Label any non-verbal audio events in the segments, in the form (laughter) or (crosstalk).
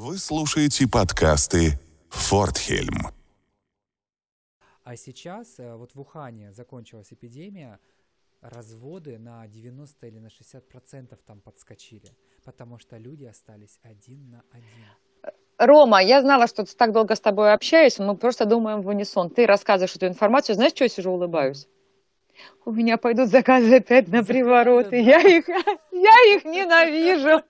Вы слушаете подкасты «Фортхельм». А сейчас э, вот в Ухане закончилась эпидемия, разводы на 90 или на 60 процентов там подскочили, потому что люди остались один на один. Рома, я знала, что так долго с тобой общаюсь, мы просто думаем в унисон. Ты рассказываешь эту информацию, знаешь, что я сижу улыбаюсь? У меня пойдут заказы опять на привороты. Я их, (laughs) я их ненавижу.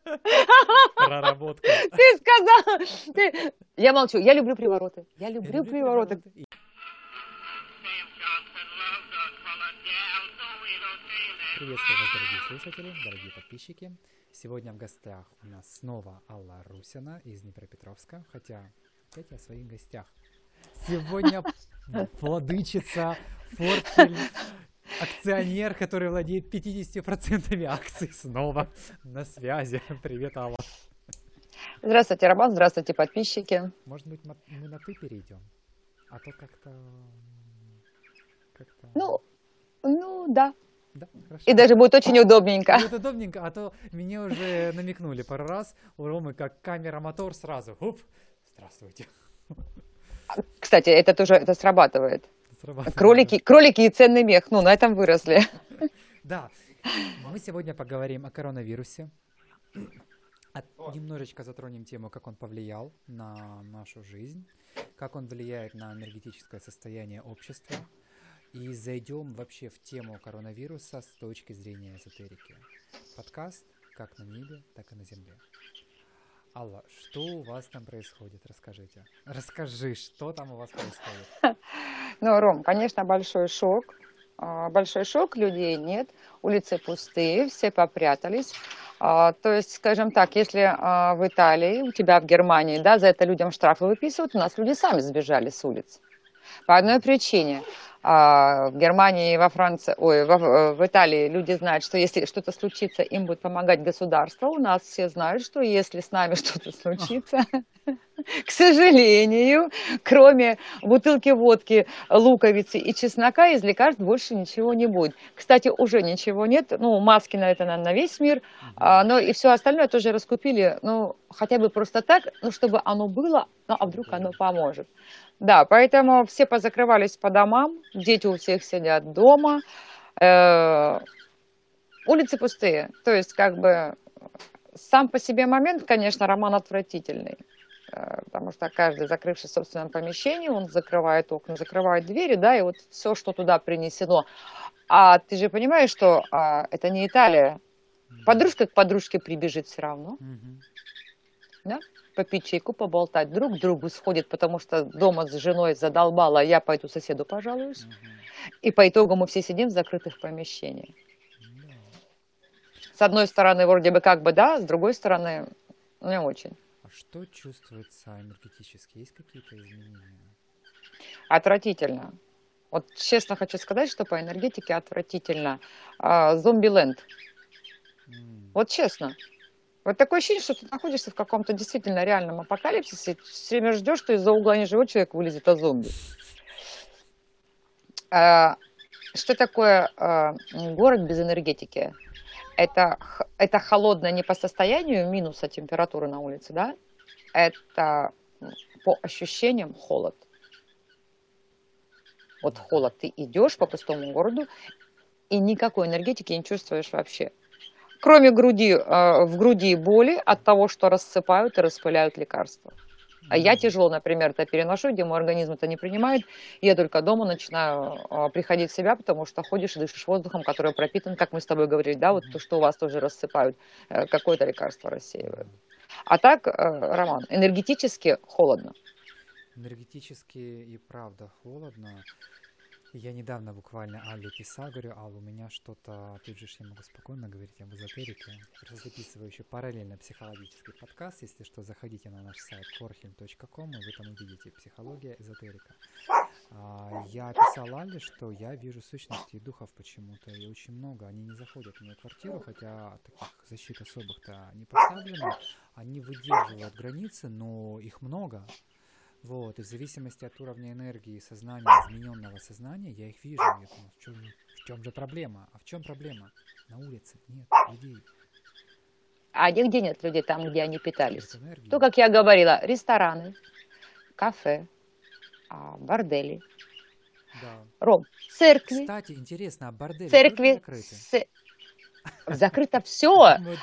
Проработка. (laughs) Ты сказала. Ты... Я молчу. Я люблю привороты. Я люблю привороты. Приветствую вас, дорогие слушатели, дорогие подписчики. Сегодня в гостях у нас снова Алла Русина из Днепропетровска, хотя опять о своих гостях. Сегодня (laughs) владычица Фортхельм, акционер, который владеет 50% акций, снова на связи. Привет, Алла. Здравствуйте, Роман, здравствуйте, подписчики. Может быть, мы на «ты» перейдем? А то как-то... как-то... Ну, ну, да. Да, хорошо. И даже будет очень удобненько. Будет удобненько, а то мне уже намекнули пару раз, у Ромы как камера-мотор сразу. Уп, здравствуйте. Кстати, это тоже это срабатывает. Срабатывает. Кролики, кролики и ценный мех, ну, на этом выросли. Да, мы сегодня поговорим о коронавирусе. От- немножечко затронем тему, как он повлиял на нашу жизнь, как он влияет на энергетическое состояние общества. И зайдем вообще в тему коронавируса с точки зрения эзотерики. Подкаст как на небе, так и на земле. Алла, что у вас там происходит? Расскажите. Расскажи, что там у вас происходит? (laughs) Ну, Ром, конечно, большой шок. А, Большой шок, людей нет, улицы пустые, все попрятались. А, То есть, скажем так, если а, в Италии, у тебя в Германии, да, за это людям штрафы выписывают, у нас люди сами сбежали с улиц. По одной причине. А, В Германии, во Франции, ой, во- в Италии люди знают, что если что-то случится, им будет помогать государство. У нас все знают, что если с нами (laughs) что-то случится, (laughs) к сожалению, кроме бутылки водки, луковицы и чеснока, из лекарств больше ничего не будет. Кстати, уже ничего нет. Ну, маски на это, наверное, на весь мир. А, но и все остальное тоже раскупили, ну, хотя бы просто так, ну, чтобы оно было, ну, а вдруг оно поможет. Да, поэтому все позакрывались по домам, дети у всех сидят дома, э, улицы пустые. То есть, как бы, сам по себе момент, конечно, роман отвратительный. Э, Потому что каждый, закрывшись в собственном помещении, он закрывает окна, закрывает двери, да, и вот все, что туда принесено. А ты же понимаешь, что а, это не Италия. Подружка к подружке прибежит все равно, Мгм. да? Попить чайку, поболтать. Друг к другу сходит, потому что дома с женой задолбала, я пойду соседу пожалуюсь. Мгм. И по итогу мы все сидим в закрытых помещениях. Да. С одной стороны, вроде бы как бы да, с другой стороны, не очень. А что чувствуется энергетически? Есть какие-то изменения? Отвратительно. Вот честно хочу сказать, что по энергетике отвратительно. А, Зомби-ленд. Вот честно. Вот такое ощущение, что ты находишься в каком-то действительно реальном апокалипсисе. Все время ждешь, что из-за угла неживой человек вылезет, а зомби. А, Что такое а, город без энергетики? Это, это холодное не по состоянию минуса температуры на улице, да? Это по ощущениям холод. Вот холод. Ты идешь по пустому городу, и никакой энергетики не чувствуешь вообще. Кроме груди, э, в груди боли от того, что рассыпают и распыляют лекарства. А я тяжело, например, это переношу, где мой организм это не принимает. Я только дома начинаю э, приходить в себя, потому что ходишь и дышишь воздухом, который пропитан, как мы с тобой говорили, да, вот то, что у вас тоже рассыпают, э, какое-то лекарство рассеивают. А так, Роман, энергетически холодно. Энергетически и правда холодно. Я недавно буквально Алле писал, говорю, Алла, у меня что-то, тут же я могу спокойно говорить об эзотерике. Я просто записываю еще параллельно психологический подкаст. Если что, заходите на наш сайт forhim.com, и вы там увидите психология, эзотерика. А, Я писал Алле, что я вижу сущности и духов почему-то, и очень много. Они не заходят в мою квартиру, хотя таких защит особых-то не поставлено. Они выдерживают границы, но их много. Вот, и в зависимости от уровня энергии сознания, измененного сознания, я их вижу. Я думаю, в чем, в чем же проблема? А в чем проблема? На улице нет людей. А нигде нет людей там, где они питались. То, как я говорила, рестораны, кафе, а, бордели, да. Ром, церкви. Кстати, интересно, а бордели церкви, с... закрыто все. (laughs) Ну,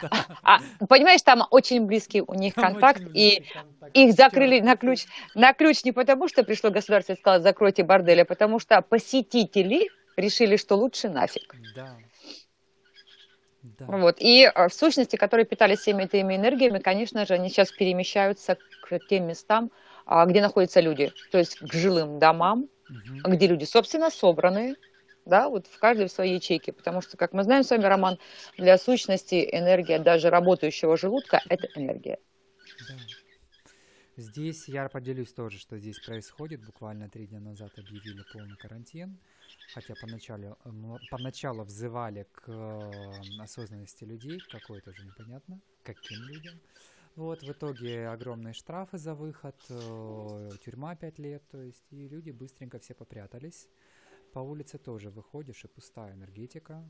а, понимаешь, там очень близкий у них контакт, и их закрыли на ключ, на ключ не потому, что пришло государство и сказало, закройте бордели, а потому что посетители решили, что лучше нафиг. Да. Да. Вот. И э, в сущности, которые питались всеми этими энергиями, конечно же, они сейчас перемещаются к тем местам, а, где находятся люди, то есть к жилым домам, угу. где люди, собственно, собраны, да, вот в каждой в своей ячейке, потому что, как мы знаем с вами, Роман, для сущности энергия даже работающего желудка – это энергия. Да. Здесь я поделюсь тоже, что здесь происходит. Буквально три дня назад объявили полный карантин, хотя поначалу, поначалу взывали к э, осознанности людей, какой тоже непонятно, каким людям. Вот, в итоге огромные штрафы за выход, э, тюрьма 5 лет, то есть, и люди быстренько все попрятались. По улице тоже выходишь, и пустая энергетика,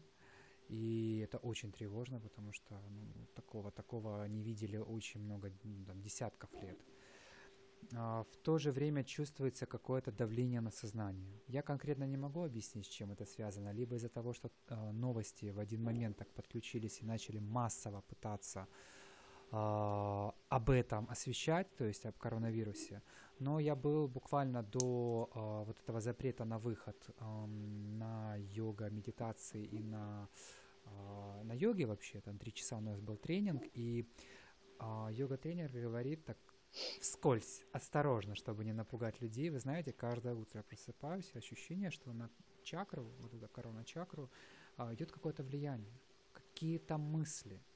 и это очень тревожно, потому что ну, такого, такого не видели очень много, ну, там, десятков лет. А, в то же время чувствуется какое-то давление на сознание. Я конкретно не могу объяснить, с чем это связано. Либо из-за того, что э, новости в один момент так подключились и начали массово пытаться об этом освещать, то есть об коронавирусе. Но я был буквально до э, вот этого запрета на выход э, на йога, медитации и на, э, на йоге вообще. Там три часа у нас был тренинг, и э, йога-тренер говорит так вскользь, осторожно, чтобы не напугать людей. Вы знаете, каждое утро я просыпаюсь, ощущение, что на чакру, вот эту корона-чакру, э, идет какое-то влияние, какие-то мысли –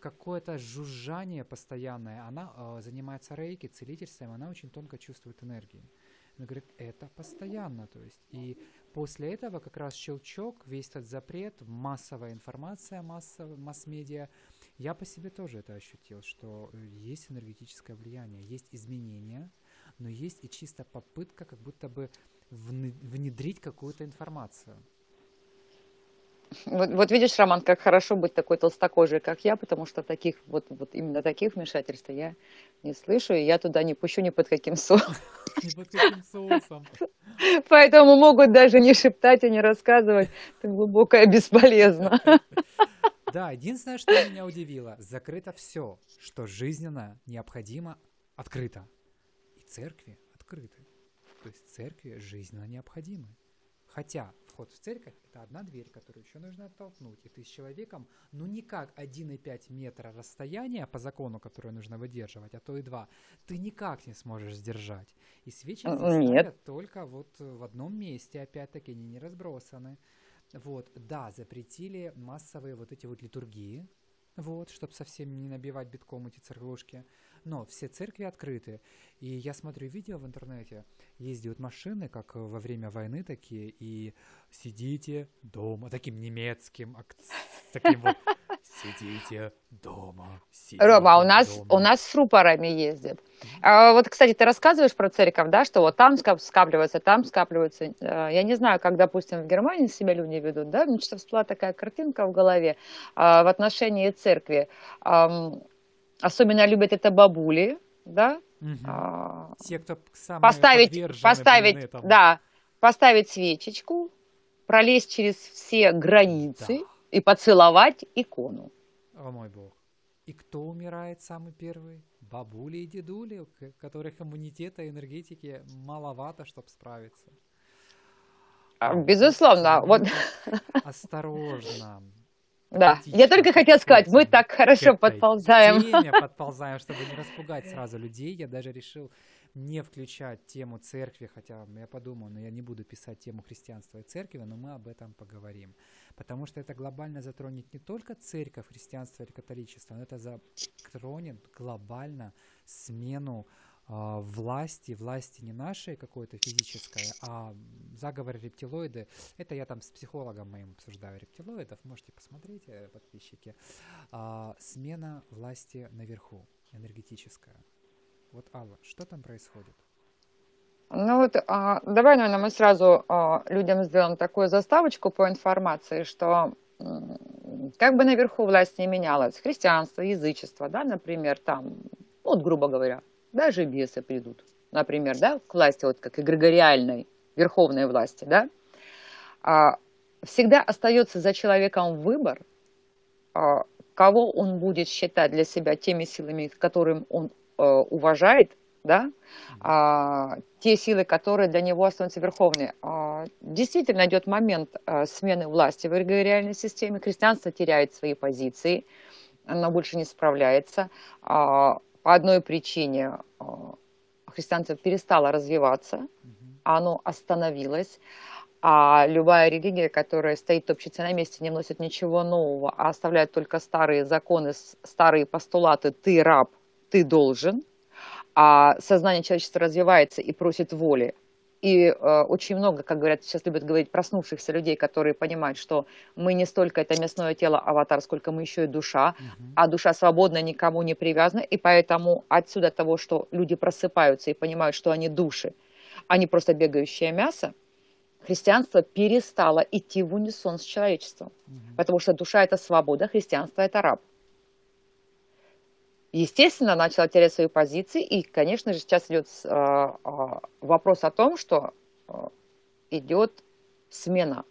какое-то жужжание постоянное. Она э, занимается рейки, целительством, она очень тонко чувствует энергии. Она говорит, это постоянно, то есть. И после этого как раз щелчок, весь этот запрет, массовая информация, массовая, масс-медиа, я по себе тоже это ощутил, что э, есть энергетическое влияние, есть изменения, но есть и чисто попытка как будто бы внедрить какую-то информацию. Вот, вот видишь, Роман, как хорошо быть такой толстокожей, как я, потому что таких, вот, вот именно таких вмешательств я не слышу, и я туда не пущу ни под каким соусом. (laughs) Ни под каким соусом. Поэтому могут даже не шептать и не рассказывать. Это глубокое бесполезно. (laughs) Да, единственное, что меня удивило, закрыто все, что жизненно необходимо, открыто. И церкви открыты. То есть церкви жизненно необходимы. Хотя вход в церковь – это одна дверь, которую еще нужно оттолкнуть. И ты с человеком, ну никак 1,5 метра расстояния по закону, которое нужно выдерживать, а то и два, ты никак не сможешь сдержать. И свечи ставят только вот в одном месте, опять-таки, они не разбросаны. Вот, да, запретили массовые вот эти вот литургии, вот, чтобы совсем не набивать битком эти церквушки. Но все церкви открыты. И я смотрю видео в интернете, ездят машины, как во время войны такие, и сидите дома, таким немецким, таким вот (laughs) Сидите дома. Сидите Рома, у нас, дома. у нас с рупорами ездят. А, вот, кстати, ты рассказываешь про церковь, да, что вот там скапливается, там скапливается. А, я не знаю, как, допустим, в Германии себя люди ведут, да, мне что всплыла такая картинка в голове а, в отношении церкви. А, особенно любят это бабули, да, Угу. А, Те, кто поставить, поставить, да, поставить свечечку, пролезть через все границы да. и поцеловать икону. О мой бог. И кто умирает самый первый? Бабули и дедули, у которых иммунитета и энергетики маловато, чтобы справиться. А, безусловно. Вот. Осторожно. Да, я только хотела сказать, мы так хорошо подползаем. Теме (laughs) подползаем, чтобы не распугать сразу людей. Я даже решил не включать тему церкви, хотя я подумал, но я не буду писать тему христианства и церкви, но мы об этом поговорим. Потому что это глобально затронет не только церковь, христианство или католичество, но это затронет глобально смену власти, власти не нашей какой-то физической, а заговор рептилоиды. Это я там с психологом моим обсуждаю рептилоидов, можете посмотреть, э, подписчики. А, смена власти наверху, энергетическая. Вот, Алла, что там происходит? Ну вот, а, давай, наверное, мы сразу а, людям сделаем такую заставочку по информации, что как бы наверху власть не менялась, христианство, язычество, да, например, там, вот, грубо говоря, даже бесы придут, например, да, к власти, вот как эгрегориальной, верховной власти, да, а, всегда остается за человеком выбор, а, кого он будет считать для себя теми силами, которым он а, уважает, да, а, те силы, которые для него останутся верховные. А, действительно идет момент а, смены власти в эгрегориальной системе, христианство теряет свои позиции, оно больше не справляется. А, по одной причине а, христианство перестало развиваться, оно остановилось. А любая религия, которая стоит топчется на месте, не вносит ничего нового, а оставляет только старые законы, старые постулаты «ты раб, ты должен», а сознание человечества развивается и просит воли. И э, очень много, как говорят, сейчас любят говорить, проснувшихся людей, которые понимают, что мы не столько это мясное тело, аватар, сколько мы еще и душа, uh-huh. а душа свободна, никому не привязана, и поэтому отсюда того, что люди просыпаются и понимают, что они души, а не просто бегающее мясо, христианство перестало идти в унисон с человечеством, uh-huh. потому что душа это свобода, христианство это раб естественно, начала терять свои позиции. И, конечно же, сейчас идет а, а, вопрос о том, что а, идет смена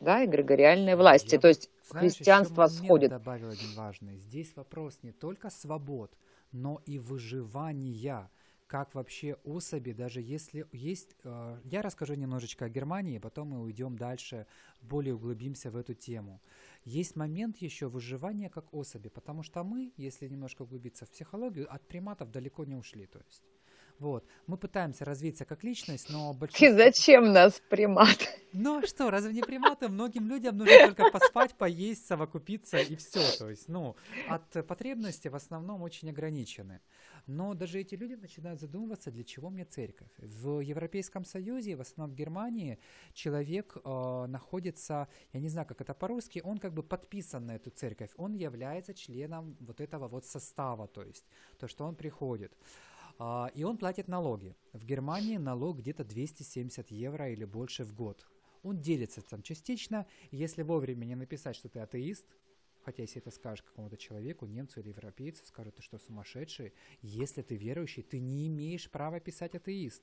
да, эгрегориальной власти. Я, То есть знаешь, христианство сходит. добавил один важный. Здесь вопрос не только свобод, но и выживания как вообще особи, даже если есть... Э, я расскажу немножечко о Германии, потом мы уйдем дальше, более углубимся в эту тему есть момент еще выживания как особи, потому что мы, если немножко углубиться в психологию, от приматов далеко не ушли, то есть. Вот. Мы пытаемся развиться как личность, но большинство... И зачем нас примат? Ну а что, разве не приматы? Многим людям нужно только поспать, поесть, совокупиться и все. То есть, ну, от потребности в основном очень ограничены. Но даже эти люди начинают задумываться, для чего мне церковь. В Европейском Союзе, в основном в Германии, человек э, находится, я не знаю, как это по-русски, он как бы подписан на эту церковь, он является членом вот этого вот состава, то есть то, что он приходит. Uh, и он платит налоги. В Германии налог где-то 270 евро или больше в год. Он делится там частично. Если вовремя не написать, что ты атеист, Хотя если это скажешь какому-то человеку, немцу или европейцу, скажут, ты что, сумасшедший? Если ты верующий, ты не имеешь права писать атеист.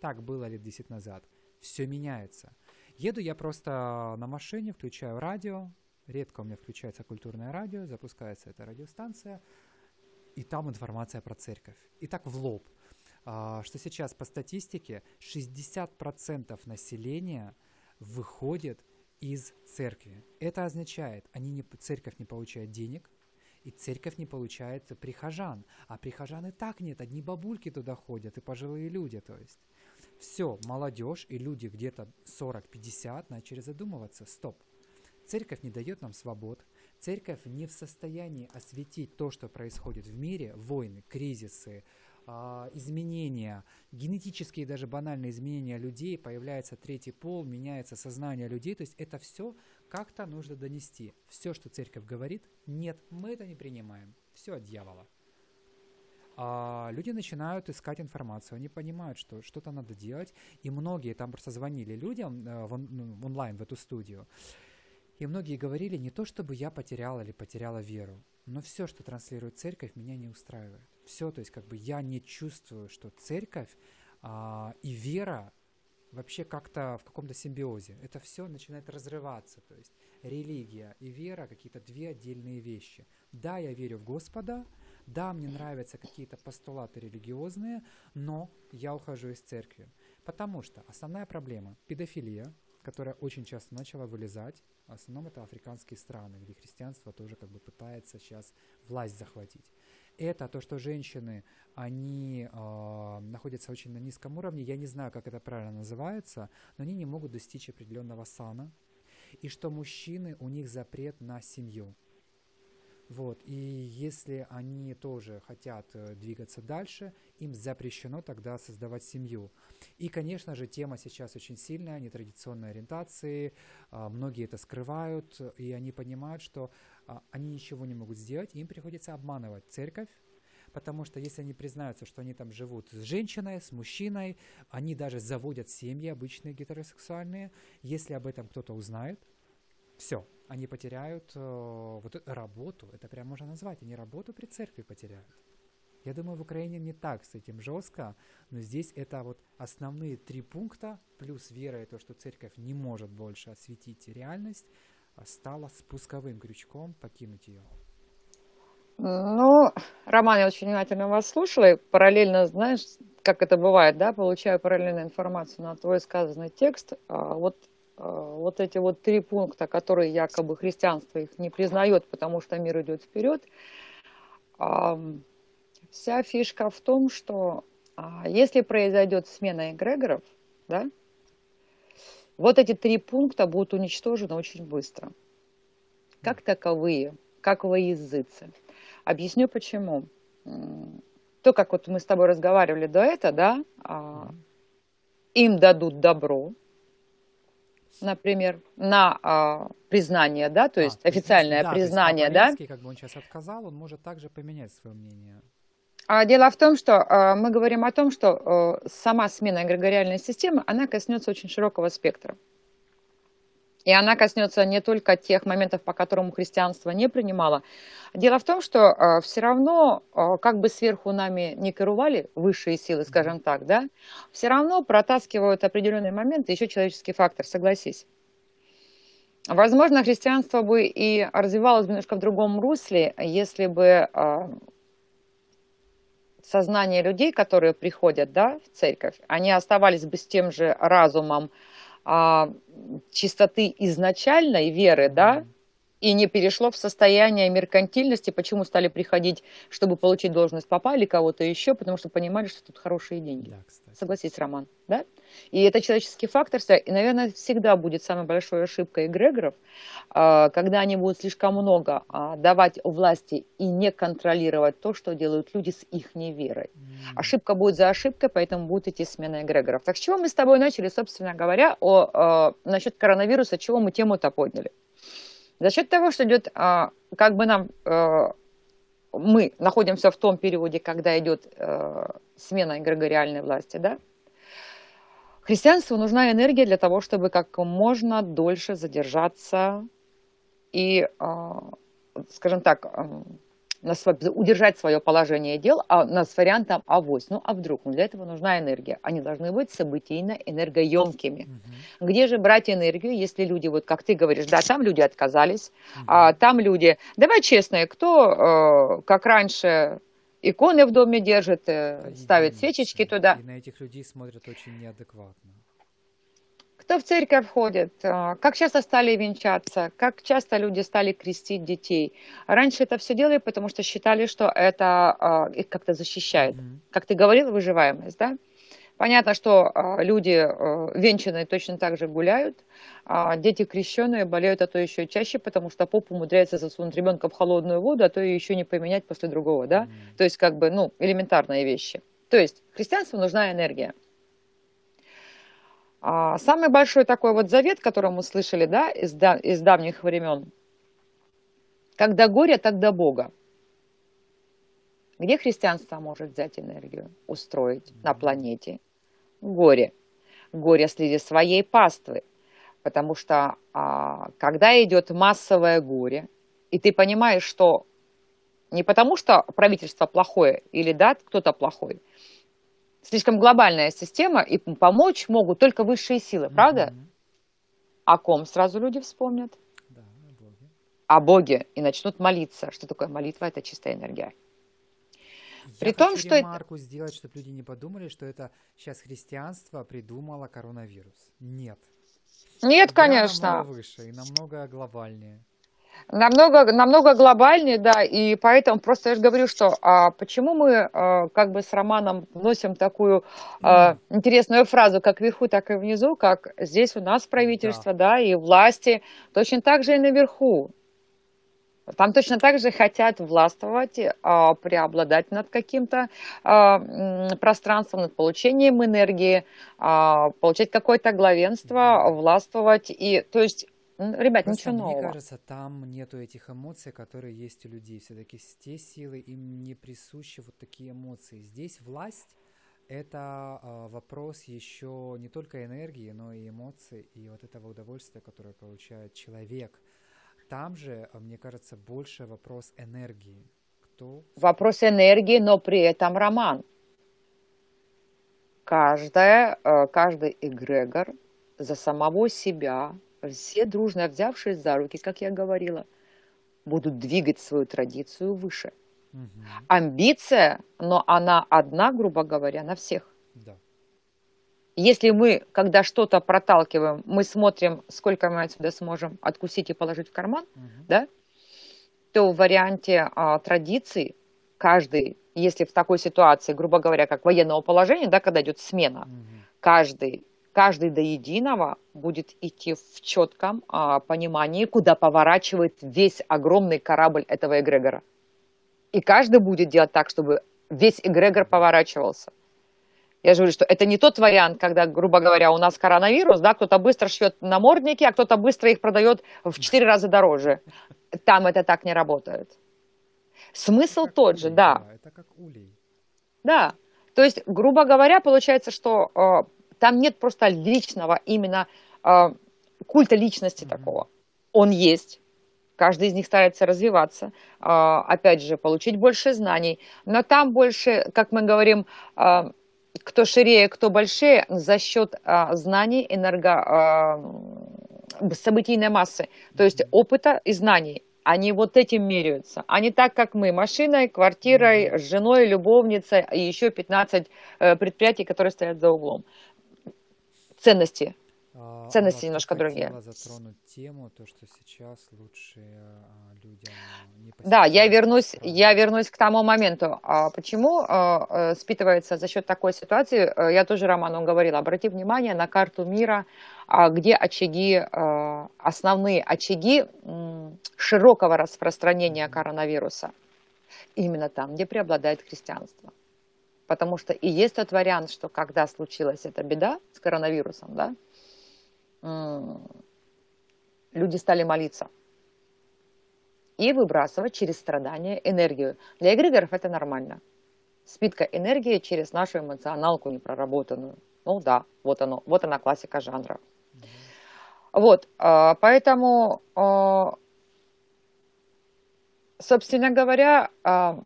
Так было лет 10 назад. Все меняется. Еду я просто на машине, включаю радио. Редко у меня включается культурное радио, запускается эта радиостанция. И там информация про церковь. И так в лоб. А, что сейчас по статистике 60% населения выходит из церкви. Это означает, они не, церковь не получает денег, и церковь не получает прихожан. А прихожан и так нет, одни бабульки туда ходят, и пожилые люди, то есть. Все, молодежь и люди где-то 40-50 начали задумываться, стоп, церковь не дает нам свобод, церковь не в состоянии осветить то, что происходит в мире, войны, кризисы, а, изменения, генетические даже банальные изменения людей, появляется третий пол, меняется сознание людей, то есть это все как-то нужно донести. Все, что церковь говорит, нет, мы это не принимаем, все от дьявола. А люди начинают искать информацию, они понимают, что что-то надо делать, и многие там просто звонили людям э, в ну, онлайн в эту студию, и многие говорили не то, чтобы я потерял или потеряла веру, но все, что транслирует церковь, меня не устраивает все, то есть как бы я не чувствую, что церковь а, и вера вообще как-то в каком-то симбиозе. Это все начинает разрываться, то есть религия и вера какие-то две отдельные вещи. Да, я верю в Господа, да, мне нравятся какие-то постулаты религиозные, но я ухожу из церкви. Потому что основная проблема – педофилия, которая очень часто начала вылезать. В основном это африканские страны, где христианство тоже как бы пытается сейчас власть захватить это то, что женщины, они э, находятся очень на низком уровне, я не знаю, как это правильно называется, но они не могут достичь определенного сана, и что мужчины, у них запрет на семью. Вот, и если они тоже хотят э, двигаться дальше, им запрещено тогда создавать семью. И, конечно же, тема сейчас очень сильная, нетрадиционной ориентации, э, многие это скрывают, и они понимают, что э, они ничего не могут сделать, им приходится обманывать церковь, потому что если они признаются, что они там живут с женщиной, с мужчиной, они даже заводят семьи обычные гетеросексуальные, если об этом кто-то узнает, все, они потеряют э, вот работу, это прям можно назвать, они работу при церкви потеряют. Я думаю, в Украине не так с этим жестко, но здесь это вот основные три пункта, плюс вера и то, что церковь не может больше осветить реальность, а стала спусковым крючком покинуть ее. Ну, Роман, я очень внимательно вас слушала, и параллельно, знаешь, как это бывает, да, получаю параллельную информацию на твой сказанный текст. А вот, вот эти вот три пункта, которые якобы христианство их не признает, потому что мир идет вперед, вся фишка в том, что а, если произойдет смена эгрегоров, да, вот эти три пункта будут уничтожены очень быстро. Как таковые, как во языце. Объясню почему то, как вот мы с тобой разговаривали до этого, да, а, им дадут добро, например, на а, признание, да, то есть а, официальное да, признание, то есть, да. как бы он сейчас отказал, он может также поменять свое мнение. А дело в том, что а, мы говорим о том, что а, сама смена эгрегориальной системы, она коснется очень широкого спектра. И она коснется не только тех моментов, по которым христианство не принимало. Дело в том, что э, все равно, э, как бы сверху нами не керували высшие силы, скажем так, да, все равно протаскивают определенные моменты еще человеческий фактор, согласись. Возможно, христианство бы и развивалось бы немножко в другом русле, если бы э, сознание людей, которые приходят да, в церковь, они оставались бы с тем же разумом, а, чистоты изначальной веры, да, и не перешло в состояние меркантильности, почему стали приходить, чтобы получить должность папа или кого-то еще, потому что понимали, что тут хорошие деньги. Да, Согласись, Роман, да? И это человеческий фактор, и, наверное, всегда будет самой большой ошибкой эгрегоров, а, когда они будут слишком много а, давать власти и не контролировать то, что делают люди с их неверой. Ошибка будет за ошибкой, поэтому будет идти смена эгрегоров. Так с чего мы с тобой начали, собственно говоря, о, о, насчет коронавируса, чего мы тему-то подняли? За счет того, что идет, а, как бы нам, мы находимся в том периоде, когда идет смена эгрегориальной власти, да, Христианству нужна энергия для того, чтобы как можно дольше задержаться и, а, скажем так, удержать свое положение дел, а нас с вариантом авось. Ну, а вдруг? Ну, для этого нужна энергия. Они должны быть событийно энергоемкими. Угу. Где же брать энергию, если люди, вот как ты говоришь, да, там люди отказались, угу. а там люди, давай честно, кто, э, как раньше, иконы в доме держит, э, да, ставит свечечки туда. И на этих людей смотрят очень неадекватно. Кто в церковь ходит? А, как часто стали венчаться? Как часто люди стали крестить детей? Раньше это все делали, потому что считали, что это а, их как-то защищает. Mm-hmm. Как ты говорил, выживаемость, да? Понятно, что э, люди э, венчанные точно так же гуляют, а дети крещенные болеют, а то еще чаще, потому что поп умудряется засунуть ребенка в холодную воду, а то и еще не поменять после другого, да? Mm. То есть как бы, ну, элементарные вещи. То есть христианству нужна энергия. А самый большой такой вот завет, который мы слышали, да, из, да, из давних времен, горя, так до Бога. Где христианство может взять энергию, устроить на планете? Горе. Горе среди своей паствы. Потому что а, когда идет массовое горе, и ты понимаешь, что не потому, что правительство плохое или да, кто-то плохой, слишком глобальная система, и помочь могут только высшие силы, правда? Mm-hmm. О ком сразу люди вспомнят? Да, о Боге. О Боге. И начнут молиться. Что такое молитва? Это чистая энергия. При Я том, хочу что ремарку это... сделать, чтобы люди не подумали, что это сейчас христианство придумало коронавирус. Нет. Нет, Гора конечно. Намного выше и намного глобальнее. Намного, намного глобальнее, да, и поэтому просто я же говорю, что а, почему мы а, как бы с Романом вносим такую а, интересную фразу, как вверху, так и внизу, как здесь у нас правительство, да, да и власти, точно так же и наверху. Там точно так же хотят властвовать, а, преобладать над каким-то а, пространством, над получением энергии, а, получать какое-то главенство, властвовать. И, то есть, ребят, Просто ничего нового. Мне кажется, там нету этих эмоций, которые есть у людей. Все-таки те силы им не присущи вот такие эмоции. Здесь власть это вопрос еще не только энергии, но и эмоций, и вот этого удовольствия, которое получает человек – Там же, а, мне кажется, больше вопрос энергии. Кто? Вопрос энергии, но при этом роман. Каждая, э, каждый эгрегор за самого себя, все дружно взявшись за руки, как я говорила, будут двигать свою традицию выше. Угу. Амбиция, но она одна, грубо говоря, на всех. Если мы, когда что-то проталкиваем, мы смотрим, сколько мы отсюда сможем откусить и положить в карман, угу. да, то в варианте а, традиций каждый, если в такой ситуации, грубо говоря, как военного положения, да, когда идет смена, угу. каждый каждый до единого будет идти в четком а, понимании, куда поворачивает весь огромный корабль этого эгрегора. И каждый будет делать так, чтобы весь эгрегор поворачивался. Я же говорю, что это не тот вариант, когда, грубо говоря, у нас коронавирус, да, кто-то быстро шьет намордники, а кто-то быстро их продает в четыре раза дороже. Там это так не работает. Смысл тот улей, же, да. да. Это как улей. Да. То есть, грубо говоря, получается, что а, там нет просто личного именно э, культа личности mm-hmm. такого. Он есть. Каждый из них старается развиваться, э, опять же, получить больше знаний. Но там больше, как мы говорим, э, кто ширее, кто большее, за счет э, знаний, энерго, э, событийной массы, то есть опыта и знаний. Они вот этим меряются. Они так, как мы, машиной, квартирой, женой, любовницей и еще 15 э, предприятий, которые стоят за углом ценности. А, ценности немножко другие. затронуть тему, то, что сейчас лучше а, людям не Да, я вернусь, я вернусь к тому моменту. А почему а, э, спитывается за счет такой ситуации? Э, я тоже Роману говорила, обрати внимание на карту мира, где очаги, основные очаги широкого распространения коронавируса. Именно там, где преобладает христианство. Потому что и есть тот вариант, что когда случилась эта беда с коронавирусом, да, люди стали молиться и выбрасывать через страдания энергию. Для эгрегоров это нормально. Спитка энергии через нашу эмоционалку непроработанную. Ну да, вот оно, вот она классика жанра. Вот, а, поэтому, а, собственно говоря, а,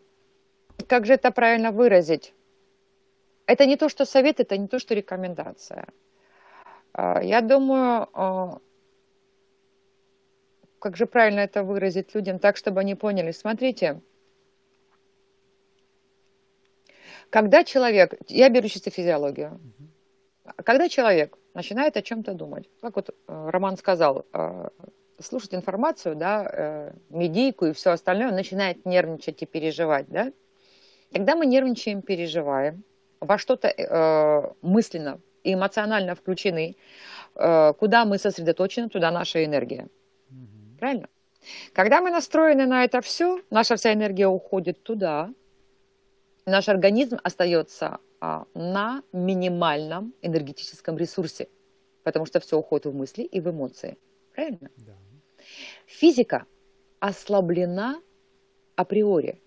как же это правильно выразить? это не то, что совет, это не то, что рекомендация. Я думаю, как же правильно это выразить людям так, чтобы они поняли. Смотрите, когда человек, я беру чисто физиологию, когда человек начинает о чем-то думать, как вот э, Роман сказал, э, слушать информацию, да, э, медийку и все остальное, он начинает нервничать и переживать, да, когда мы нервничаем, переживаем, во что-то э, мысленно и эмоционально включены, э, куда мы сосредоточены, туда наша энергия. Правильно? Когда мы настроены на это все, наша вся энергия уходит туда, наш организм остается а, на минимальном энергетическом ресурсе, потому что все уходит в мысли и в эмоции. Правильно? Да. Физика ослаблена априори.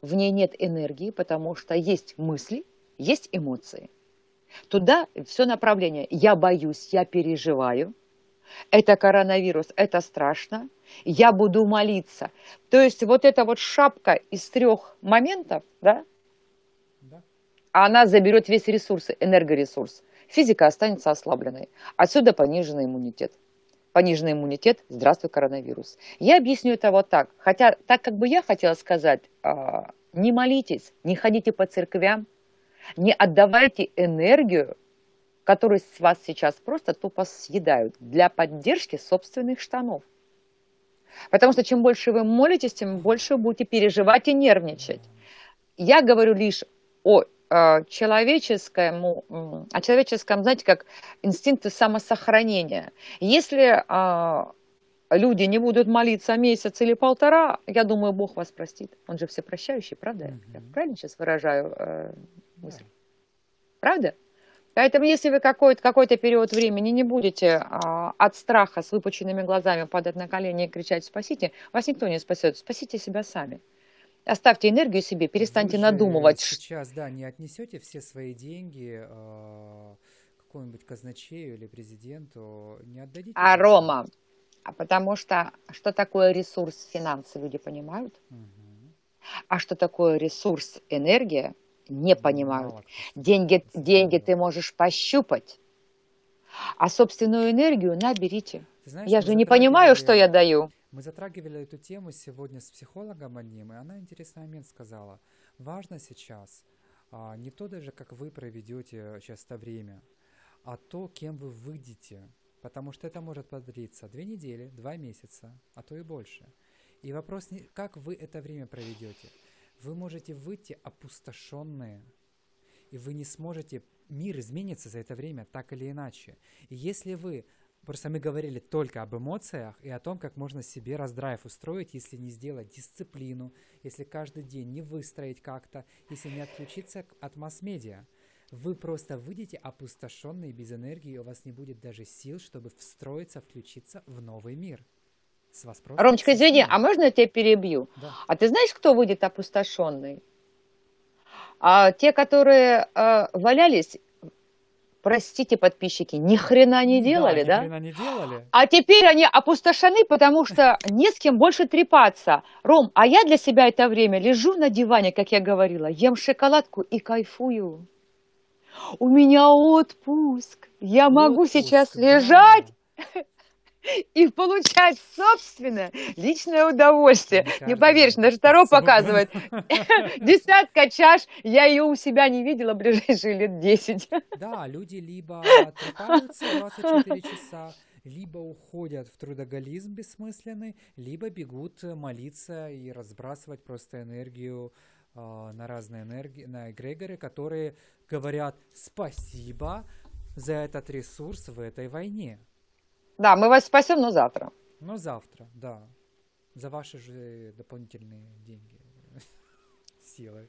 В ней нет энергии, потому что есть мысли, есть эмоции. Туда все направление. Я боюсь, я переживаю. Это коронавирус, это страшно. Я буду молиться. То есть вот эта вот шапка из трех моментов, да, да. она заберет весь ресурс, энергоресурс. Физика останется ослабленной. Отсюда пониженный иммунитет. Пониженный иммунитет, здравствуй, коронавирус. Я объясню это вот так. Хотя, так как бы я хотела сказать, а, не молитесь, не ходите по церквям, не отдавайте энергию, которую с вас сейчас просто тупо съедают для поддержки собственных штанов. Потому что чем больше вы молитесь, тем больше вы будете переживать и нервничать. Я говорю лишь о э, человеческом, о человеческом, знаете, как инстинкты самосохранения. Если э, люди не будут молиться месяц или полтора, я думаю, Бог вас простит. Он же всепрощающий, правда? Mm-hmm. Я правильно сейчас выражаю э, мысль. Правда? Поэтому, если вы какой-то какой период времени не будете а, от страха с выпученными глазами падать на колени и кричать «спасите», вас никто не спасет. Спасите себя сами. Оставьте энергию себе, перестаньте вы надумывать. Сейчас, да, не отнесете все свои деньги э, какому-нибудь казначею или президенту, не отдадите? А, Рома, А потому что что такое ресурс финансы, люди понимают? Мгм. А что такое ресурс энергия, не понимают. Деньги, деньги ты можешь пощупать, а собственную энергию наберите. Знаешь, Я же не понимаю, что я даю. Мы затрагивали эту тему сегодня с психологом одним, и она интересный момент сказала. Важно сейчас а, не то даже, как вы проведете сейчас это время, а то, кем вы выйдете. Потому что это может продлиться две недели, два месяца, а то и больше. И вопрос, не как вы это время проведете. Вы можете выйти опустошенные, и вы не сможете, мир изменится за это время так или иначе. И если вы, просто мы говорили только об эмоциях и о том, как можно себе раздрайв устроить, если не сделать дисциплину, если каждый день не выстроить как-то, если не отключиться от масс-медиа. Вы просто выйдете опустошенные, без энергии, и у вас не будет даже сил, чтобы встроиться, включиться в новый мир. Ромочка, извини, а можно я тебя перебью? Да. А ты знаешь, кто выйдет опустошенный? А те, которые э, валялись, простите, подписчики, ни хрена не делали, ни да? хрена не делали. А теперь они опустошены, потому что не с кем больше трепаться. Ром, а я для себя это время лежу на диване, как я говорила, ем шоколадку и кайфую. У меня отпуск. Я могу Отпуск, сейчас да. лежать и получать собственное личное удовольствие. Не поверишь, даже Таро показывает. (laughs) Десятка чаш, я ее у себя не видела ближайшие лет 10. Да, люди либо (laughs) отрубаются 24 часа, либо уходят в трудоголизм бессмысленный, либо бегут э, молиться и разбрасывать просто энергию а, на разные энергии, на эгрегоры, которые говорят спасибо за этот ресурс в этой войне. Да, мы вас спасем, но завтра. Но завтра, да, за ваши же дополнительные деньги, (laughs) силы.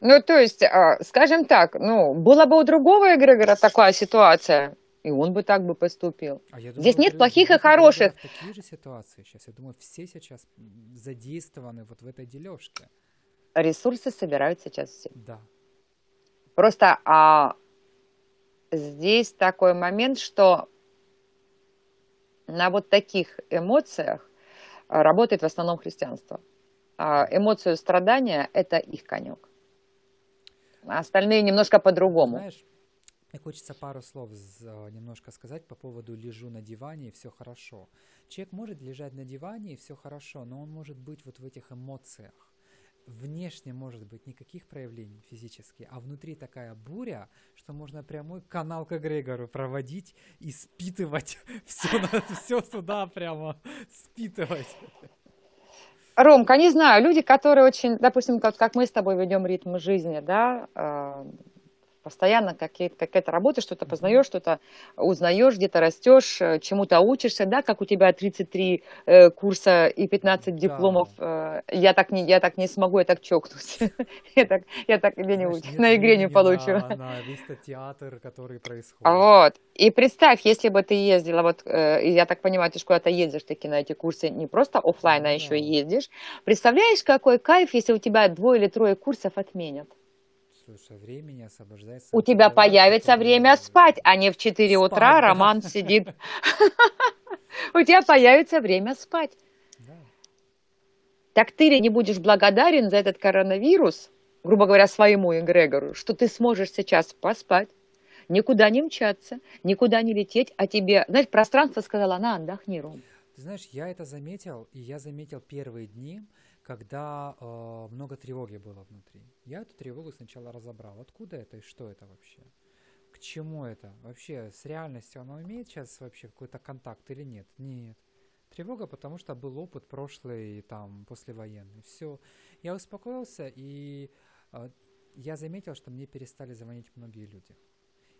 Ну, то есть, а, скажем так, ну, была бы у другого эгрегора такая ситуация, и он бы так бы поступил. А я Здесь думаю, нет плохих и хороших. Такие же ситуации сейчас. Я думаю, все сейчас задействованы вот в этой дележке. Ресурсы собирают сейчас все. Да. Просто а, здесь такой момент, что на вот таких эмоциях а, работает в основном христианство. А, эмоцию страдания – это их конек. А остальные немножко по-другому. Знаешь, мне хочется пару слов немножко сказать по поводу лежу на диване и все хорошо. Человек может лежать на диване и все хорошо, но он может быть вот в этих эмоциях. Внешне может быть никаких проявлений физически, а внутри такая буря, что можно прямой канал к эгрегору проводить и спитывать (laughs) все, все сюда прямо спитывать. Ромка, не знаю, люди, которые очень, допустим, как, как мы с тобой ведем ритм жизни, да, э, постоянно какая-то работа, что-то познаешь, что-то узнаешь, где-то растешь, э, чему-то учишься, да, как у тебя 33 э, курса и 15 Да. дипломов, э, я так не, я так не смогу, я так чокнусь, (laughs) я так, я так где-нибудь Знаешь, нет на игре не получу. На, на который происходит. Вот. И представь, если бы ты ездила, вот, э, я так понимаю, ты же куда-то ездишь таки на эти курсы, не просто оффлайн, а Ну еще и да. ездишь. Представляешь, какой кайф, если у тебя двое или трое курсов отменят? Освобождается. (laughs) У тебя появится время спать, а не в 4 Спать, утра да. Роман сидит. У тебя появится время спать. Так ты ли не будешь благодарен за этот коронавирус, грубо говоря, своему эгрегору, что ты сможешь сейчас поспать, никуда не мчаться, никуда не лететь, а тебе, знаешь, пространство сказала, на, отдохни, Ром. Ты знаешь, я это заметил, и я заметил первые дни, когда э, много тревоги было внутри. Я эту тревогу сначала разобрал. Откуда это и что это вообще? К чему это? Вообще с реальностью оно имеет сейчас вообще какой-то контакт или нет? Нет. Тревога, потому что был опыт прошлый, там, послевоенный. Все. Я успокоился, и э, я заметил, что мне перестали звонить многие люди.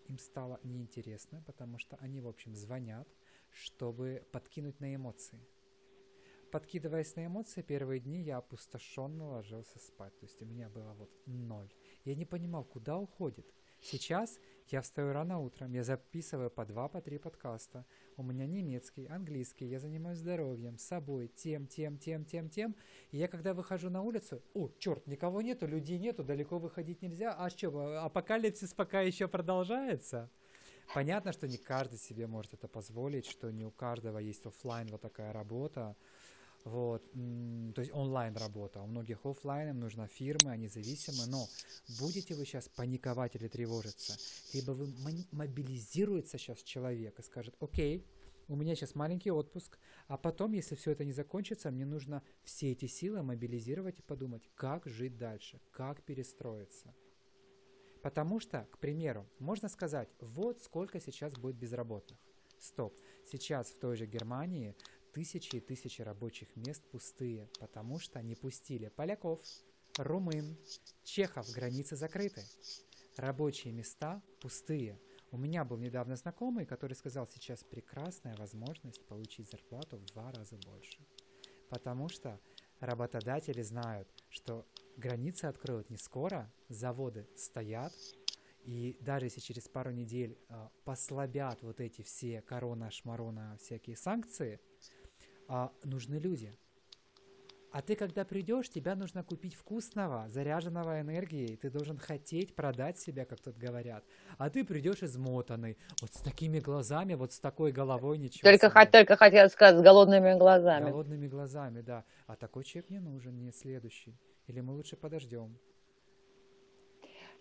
Им стало неинтересно, потому что они, в общем, звонят, чтобы подкинуть на эмоции. Подкидываясь на эмоции, первые дни я опустошенно ложился спать. То есть у меня было вот ноль. Я не понимал, куда уходит. Сейчас я встаю рано утром, я записываю по два, по три подкаста. У меня немецкий, английский, я занимаюсь здоровьем, собой, тем, тем, тем, тем, тем. И я когда выхожу на улицу, о, черт, никого нету, людей нету, далеко выходить нельзя. А что, апокалипсис пока еще продолжается? Понятно, что не каждый себе может это позволить, что не у каждого есть офлайн вот такая работа, вот, то есть онлайн работа. У многих офлайн им нужна фирма, они зависимы, но будете вы сейчас паниковать или тревожиться, либо вы мобилизируется сейчас человек и скажет, окей, у меня сейчас маленький отпуск, а потом, если все это не закончится, мне нужно все эти силы мобилизировать и подумать, как жить дальше, как перестроиться. Потому что, к примеру, можно сказать, вот сколько сейчас будет безработных. Стоп. Сейчас в той же Германии тысячи и тысячи рабочих мест пустые, потому что не пустили поляков, румын, чехов, границы закрыты. Рабочие места пустые. У меня был недавно знакомый, который сказал, сейчас прекрасная возможность получить зарплату в два раза больше. Потому что работодатели знают, что границы откроют не скоро, заводы стоят, и даже если через пару недель э, послабят вот эти все корона-шмарона, всякие санкции – а, нужны люди. А ты, когда придешь, тебя нужно купить вкусного, заряженного энергией. Ты должен хотеть продать себя, как тут говорят. А ты придешь измотанный, вот с такими глазами, вот с такой головой ничего. Только, себе. только хотел сказать, с голодными глазами. Голодными глазами, да. А такой человек не нужен, не следующий. Или мы лучше подождем.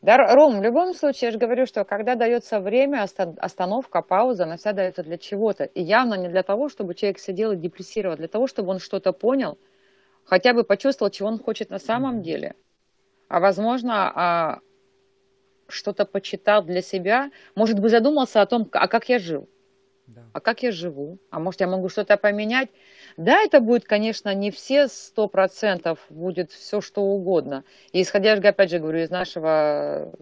Да, Ром, в любом случае, я же говорю, что когда дается время, остановка, пауза, она вся дается для чего-то. И явно не для того, чтобы человек сидел и депрессировал, а для того, чтобы он что-то понял, хотя бы почувствовал, чего он хочет на самом деле. А возможно, а, что-то почитал для себя, может быть, задумался о том, а как я жил, да. а как я живу, а может, я могу что-то поменять. Да, это будет, конечно, не все сто процентов, будет все что угодно. И исходя, опять же говорю, из нашего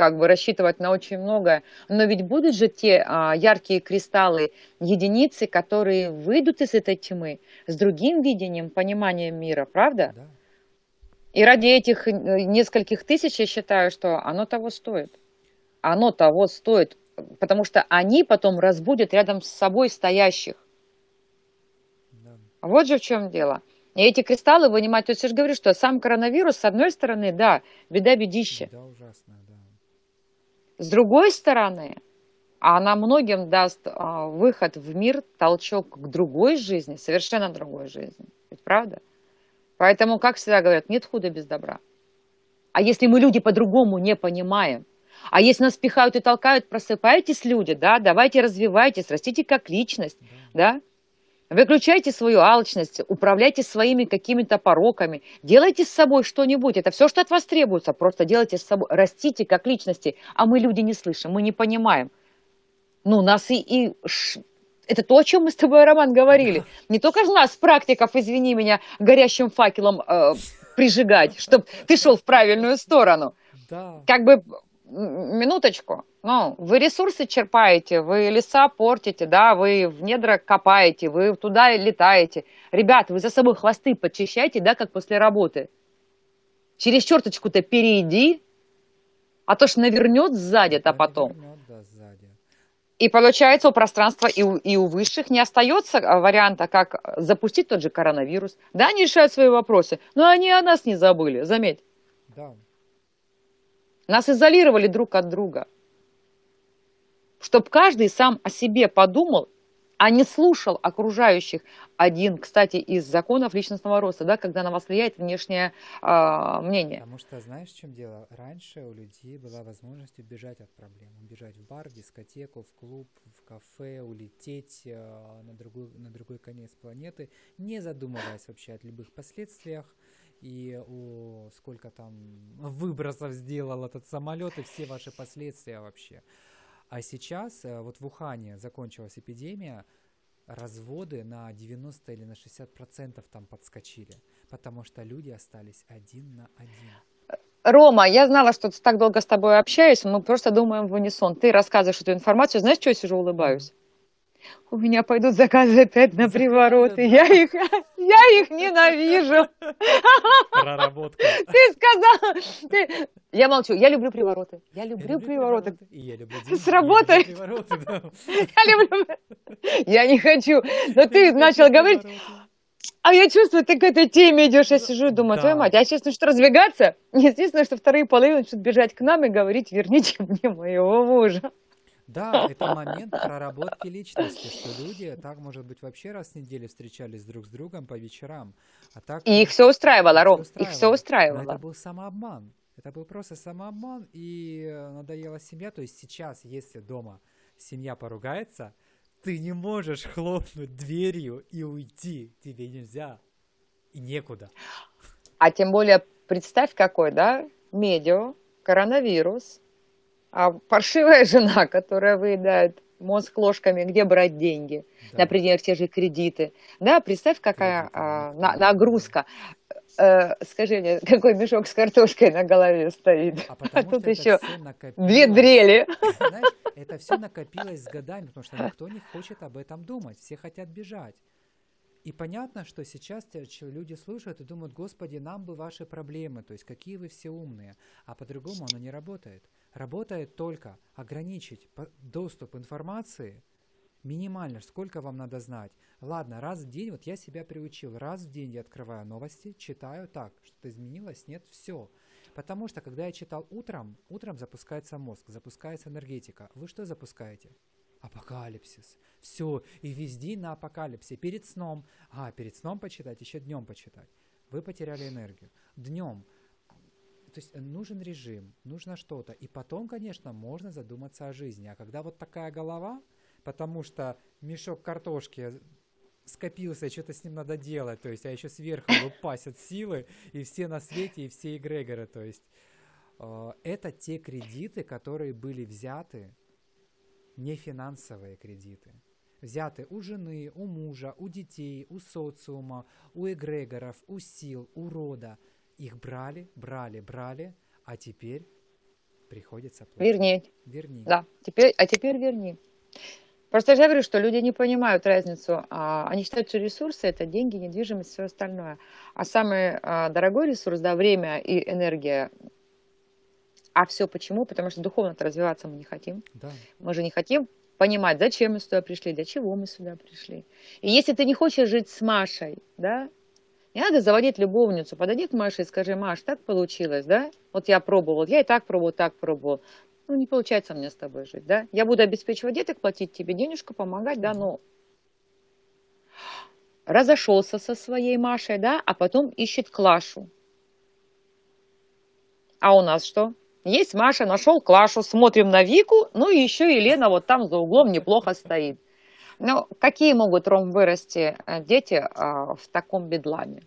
как бы рассчитывать на очень многое. Но ведь будут же те а, яркие кристаллы, единицы, которые выйдут из этой тьмы с другим видением, пониманием мира, правда? Да. И ради этих э, нескольких тысяч я считаю, что оно того стоит. Оно того стоит, потому что они потом разбудят рядом с собой стоящих. Вот же в чем дело. И эти кристаллы вынимать, то есть я же говорю, что сам коронавирус, с одной стороны, да, беда бедище. Беда ужасная, да. С другой стороны, она многим даст а, выход в мир, толчок к другой жизни, совершенно другой жизни. Ведь правда? Поэтому, как всегда говорят, нет худа без добра. А если мы люди по-другому не понимаем, а если нас пихают и толкают, просыпайтесь, люди, да, давайте развивайтесь, растите как личность, да? Выключайте свою алчность, управляйте своими какими-то пороками, делайте с собой что-нибудь. Это все, что от вас требуется. Просто делайте с собой, растите как личности. А мы люди не слышим, мы не понимаем. Ну, нас и, и это то, о чем мы с тобой, Роман, говорили. Не только же нас, практиков, извини меня, горящим факелом э, прижигать, чтобы ты шел в правильную сторону. Да. Как бы минуточку, ну, вы ресурсы черпаете, вы леса портите, да, вы в недра копаете, вы туда летаете. Ребят, вы за собой хвосты подчищайте, да, как после работы. Через черточку-то перейди, а то ж навернет сзади-то потом. И получается, у пространства и у, и у высших не остается а, варианта, как запустить тот же коронавирус. Да, они решают свои вопросы, но они о нас не забыли, заметь. Да. Нас изолировали друг от друга. Чтобы каждый сам о себе подумал, а не слушал окружающих. Один, кстати, из законов личностного роста, да, когда на вас влияет внешнее э, мнение. Потому что, знаешь, в чем дело? Раньше у людей была возможность убежать от проблем. Убежать в бар, дискотеку, в клуб, в кафе, улететь э, на, другой, на другой конец планеты, не задумываясь вообще о любых последствиях и о сколько там выбросов сделал этот самолет и все ваши последствия вообще. А сейчас, э, вот в Ухане закончилась эпидемия, разводы на 90 или на 60 процентов там подскочили, потому что люди остались один на один. Рома, я знала, что так долго с тобой общаюсь, мы просто думаем в унисон. Ты рассказываешь эту информацию, знаешь, что я сижу улыбаюсь? У меня пойдут заказы опять на привороты. Я их, (laughs) я их ненавижу. Проработка. (laughs) Ты сказал, ты... Я молчу, я люблю привороты. Я люблю, я люблю привороты. привороты. И я люблю деньги, Сработай. Я люблю, да. (laughs) я люблю... Я не хочу. Но ты начал говорить... А я чувствую, ты к этой теме идешь, я сижу и думаю, да. твою мать, а сейчас начнут разбегаться, естественно, что вторые половины начнут бежать к нам и говорить, верните мне моего мужа. Да, это (laughs) момент проработки личности, что люди так, может быть, вообще раз в неделю встречались друг с другом по вечерам. А так, И их все устраивало, Ром, их все Но это устраивало. был самообман. Это был просто самообман, и э, надоела семья. То есть сейчас, если дома семья поругается, ты не можешь хлопнуть дверью и уйти. Тебе нельзя. И некуда. А тем более, представь какой, да, медиа, коронавирус, а паршивая (laughs) жена, которая выедает мозг ложками, где брать деньги, Да. например, те же кредиты. Да, представь, какая а, на- нагрузка. Э, скажи мне, (laughs) какой мешок с картошкой на голове стоит? А (laughs) А тут что еще две дрели. Знаешь, это все накопилось с годами, потому что никто не хочет об этом думать, все хотят бежать. И понятно, что сейчас люди слушают и думают, господи, нам бы ваши проблемы, то есть какие вы все умные. А по-другому оно не работает. Работает только ограничить доступ информации минимально, сколько вам надо знать. Ладно, раз в день, вот я себя приучил, раз в день я открываю новости, читаю так, что-то изменилось, нет, все. Потому что, когда я читал утром, утром запускается мозг, запускается энергетика. Вы что запускаете? Апокалипсис. Все, и везде на апокалипсе. Перед сном. А, перед сном почитать, еще днем почитать. Вы потеряли энергию. Днем. То есть э, нужен режим, нужно что-то. И потом, конечно, можно задуматься о жизни. А когда вот такая голова, потому что мешок картошки скопился, что-то с ним надо делать, то есть, а еще сверху лупасят (laughs) силы, и все на свете, и все эгрегоры, то есть, э, это те кредиты, которые были взяты, не финансовые кредиты, взяты у жены, у мужа, у детей, у социума, у эгрегоров, у сил, у рода. Их брали, брали, брали, а теперь приходится платить. Верни. Верни. Да, теперь, а теперь верни. Просто я же говорю, что люди не понимают разницу. А, Они считают, что ресурсы– это деньги, недвижимость, все остальное. А самый а, дорогой ресурс, да, время и энергия. А все почему? Потому что духовно-то развиваться мы не хотим. Да. Мы же не хотим понимать, зачем мы сюда пришли, для чего мы сюда пришли. И если ты не хочешь жить с Машей, да, не надо заводить любовницу. Подойди к Маше и скажи, Маш, так получилось, да? Вот я пробовал, я и так пробовал, так пробовал. Ну, не получается мне с тобой жить, да? Я буду обеспечивать деток, платить тебе денежку, помогать, да, но разошелся со своей Машей, да, а потом ищет Клашу. А у нас что? Есть Маша, нашел Клашу, смотрим на Вику, ну и еще Елена вот там за углом неплохо стоит. Ну, какие могут, Ром, вырасти э, дети а, в таком бедламе?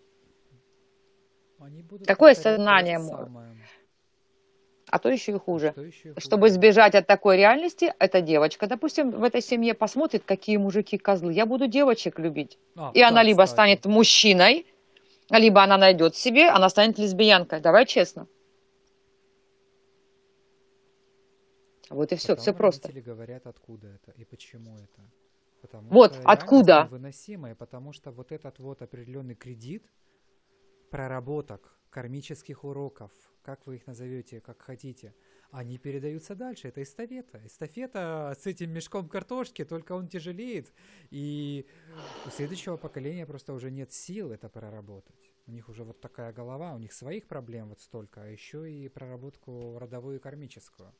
Какое сознание мо- самое. А то еще и хуже. Что еще и Чтобы хуже. сбежать от такой реальности, эта девочка, допустим, в этой семье посмотрит, какие мужики козлы. Я буду девочек любить. А, И она да, либо кстати. станет мужчиной, либо она найдет себе, она станет лесбиянкой. Давай честно. Вот и все, Потом все просто. родители говорят, откуда это и почему это. Потому Вот, откуда? невыносимая, потому что вот этот вот определенный кредит проработок, кармических уроков, как вы их назовете, как хотите, они передаются дальше. Это эстафета. Эстафета с этим мешком картошки, только он тяжелеет. И у следующего поколения просто уже нет сил это проработать. У них уже вот такая голова, у них своих проблем вот столько, а еще и проработку родовую и кармическую.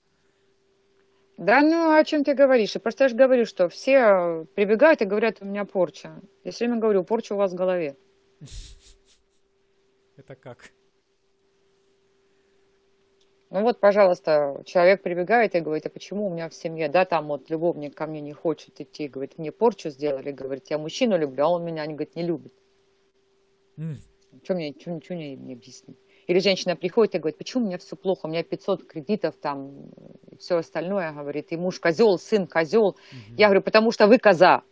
Да, ну о чем ты говоришь? И просто я же говорю, что все э, прибегают и говорят, у меня порча. Я все время говорю, порча у вас в голове. (laughs) Это как? Ну вот, пожалуйста, человек прибегает и говорит, а почему у меня в семье, да, там вот любовник ко мне не хочет идти, говорит, мне порчу сделали, говорит, я мужчину люблю, а он меня, они, говорит, не любит. М, Что мне, что, ничего не, не объяснить? Или женщина приходит и говорит, почему у меня все плохо, у меня 500 кредитов там, и все остальное, говорит, и муж козел, сын козел. мгм. Я говорю, потому что вы коза.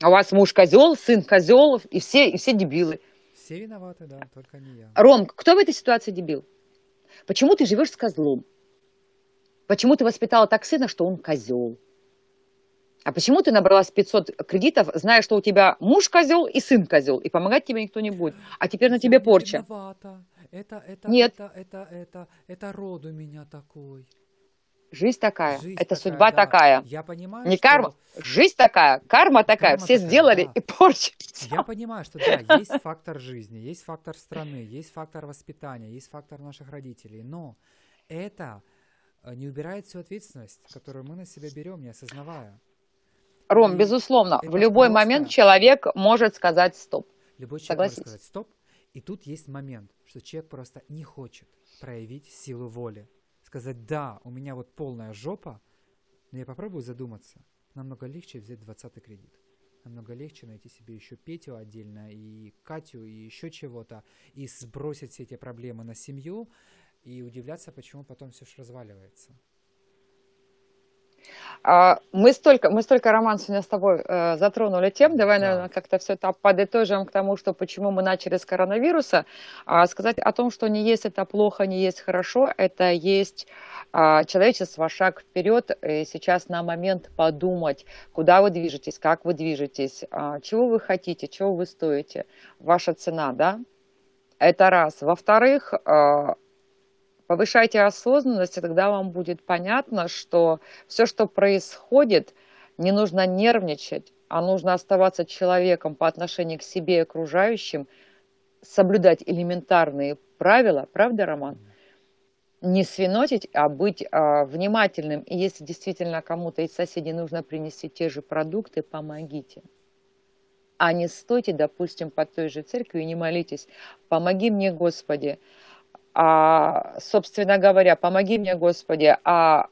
А у вас муж козел, сын козел, и все, и все дебилы. Все виноваты, да, только не я. Ром, кто в этой ситуации дебил? Почему ты живешь с козлом? Почему ты воспитала так сына, что он козел? А почему ты набралась 500 кредитов, зная, что у тебя муж козел и сын козел, и помогать тебе никто не будет? А теперь на тебе порча. Это, это, Нет. это, это, это, это род у меня такой. Жизнь такая, Жизнь это такая, судьба да. такая. Я понимаю, Не что- карма, жизнь такая, карма такая, Карма все такая, сделали да. и порча. Я понимаю, что да, есть фактор жизни, есть фактор страны, есть фактор воспитания, есть фактор наших родителей, но это э, не убирает всю ответственность, которую мы на себя берем, не осознавая. Ром, безусловно, в любой момент человек может сказать стоп. Любой человек Согласись. может сказать стоп, и тут есть момент, что человек просто не хочет проявить силу воли. Сказать, да, у меня вот полная жопа, но я попробую задуматься. Намного легче взять 20 кредит. Намного легче найти себе еще Петю отдельно, и Катю, и еще чего-то, и сбросить все эти проблемы на семью, и удивляться, почему потом все разваливается. А, Мы столько, мы столько, Роман, сегодня с тобой э, затронули тем. Давай, Да. наверное, как-то все это подытожим к тому, что почему мы начали с коронавируса. А, сказать о том, что не есть это плохо, не есть хорошо, это есть а, человечество шаг вперед. И сейчас на момент подумать, куда вы движетесь, как вы движетесь, чего вы хотите, чего вы стоите, ваша цена, да? Это раз. Во-вторых, повышайте осознанность, и тогда вам будет понятно, что все, что происходит, не нужно нервничать, а нужно оставаться человеком по отношению к себе и окружающим, соблюдать элементарные правила, правда, Роман? Не свинотить, а быть а, внимательным. И если действительно кому-то из соседей нужно принести те же продукты, помогите. А не стойте, допустим, под той же церковью и не молитесь. Помоги мне, Господи. А, собственно говоря, помоги мне, Господи, а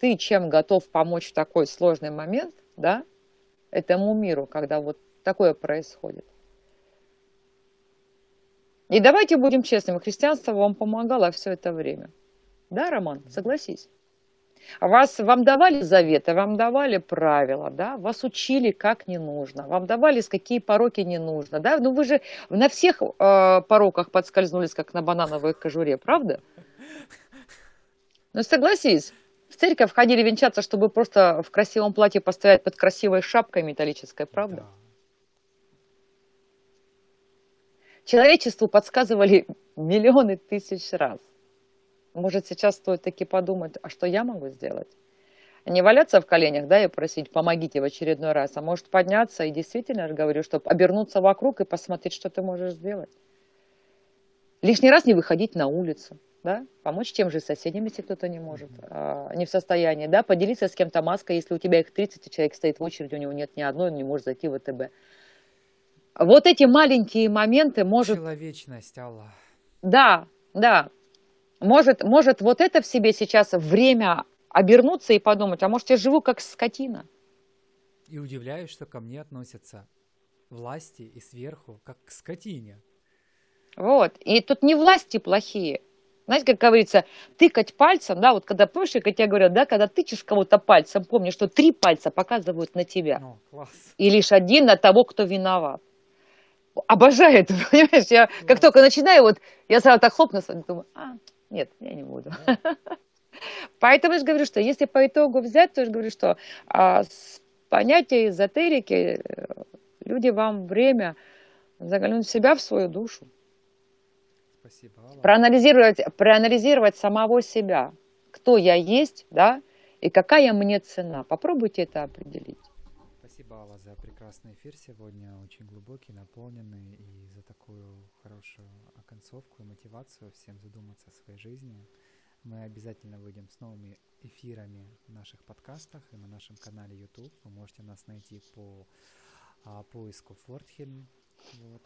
ты чем готов помочь в такой сложный момент, да, этому миру, когда вот такое происходит? И давайте будем честными, христианство вам помогало все это время. Да, Роман, согласись. Вас, вам давали заветы, вам давали правила, да, вас учили, как не нужно, вам давали, с какие пороки не нужно, да, ну вы же на всех э, пороках подскользнулись, как на банановой кожуре, правда? Ну согласись, в церковь ходили венчаться, чтобы просто в красивом платье постоять под красивой шапкой металлической, правда? Да. Человечеству подсказывали миллионы тысяч раз. Может, сейчас стоит таки подумать, а что я могу сделать? Не валяться в коленях, да, и просить, помогите в очередной раз, а может подняться и действительно, говорю, чтобы обернуться вокруг и посмотреть, что ты можешь сделать. Лишний раз не выходить на улицу, да, помочь тем же соседям, если кто-то не может, а, не в состоянии, да, поделиться с кем-то маской, если у тебя их 30, и человек стоит в очереди, у него нет ни одной, он не может зайти в ВТБ. Вот эти маленькие моменты, может, Человечность, Алла. да, да. Может, может вот это в себе сейчас время обернуться и подумать, а может я живу как скотина. И удивляюсь, что ко мне относятся власти и сверху, как к скотине. Вот. И тут не власти плохие. Знаете, как говорится, тыкать пальцем, да, вот когда, помнишь, как тебе говорят, да, когда тычешь кого-то пальцем, помни, что три пальца показывают на тебя, Ну, класс. и лишь один на того, кто виноват. Обожаю это, (laughs) понимаешь, я как только начинаю, вот, я сразу так хлопну, думаю, а, нет, я не буду. (laughs) Поэтому я же говорю, что если по итогу взять, то я же говорю, что а, с понятия эзотерики э, люди вам время заглянуть в себя, в свою душу, Спасибо, Алла. проанализировать, проанализировать самого себя, кто я есть, да, и какая мне цена. Попробуйте это определить. Спасибо, Алла, за прекрасный эфир сегодня, очень глубокий, наполненный, и за такую хорошую оконцовку и мотивацию всем задуматься о своей жизни. Мы обязательно выйдем с новыми эфирами в наших подкастах и на нашем канале YouTube. Вы можете нас найти по а, поиску Фортхельм. Вот.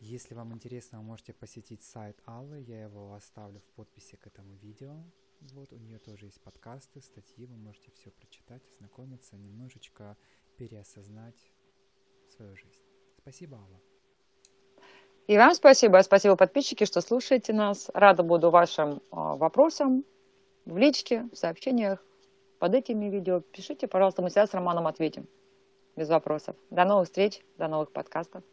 Если вам интересно, вы можете посетить сайт Аллы, я его оставлю в подписи к этому видео. Вот, у нее тоже есть подкасты, статьи, вы можете все прочитать, ознакомиться, немножечко переосознать свою жизнь. Спасибо, Алла. И вам спасибо, спасибо подписчики, что слушаете нас. Рада буду вашим а, вопросам в личке, в сообщениях под этими видео. Пишите, пожалуйста, мы сейчас с Романом ответим без вопросов. До новых встреч, до новых подкастов.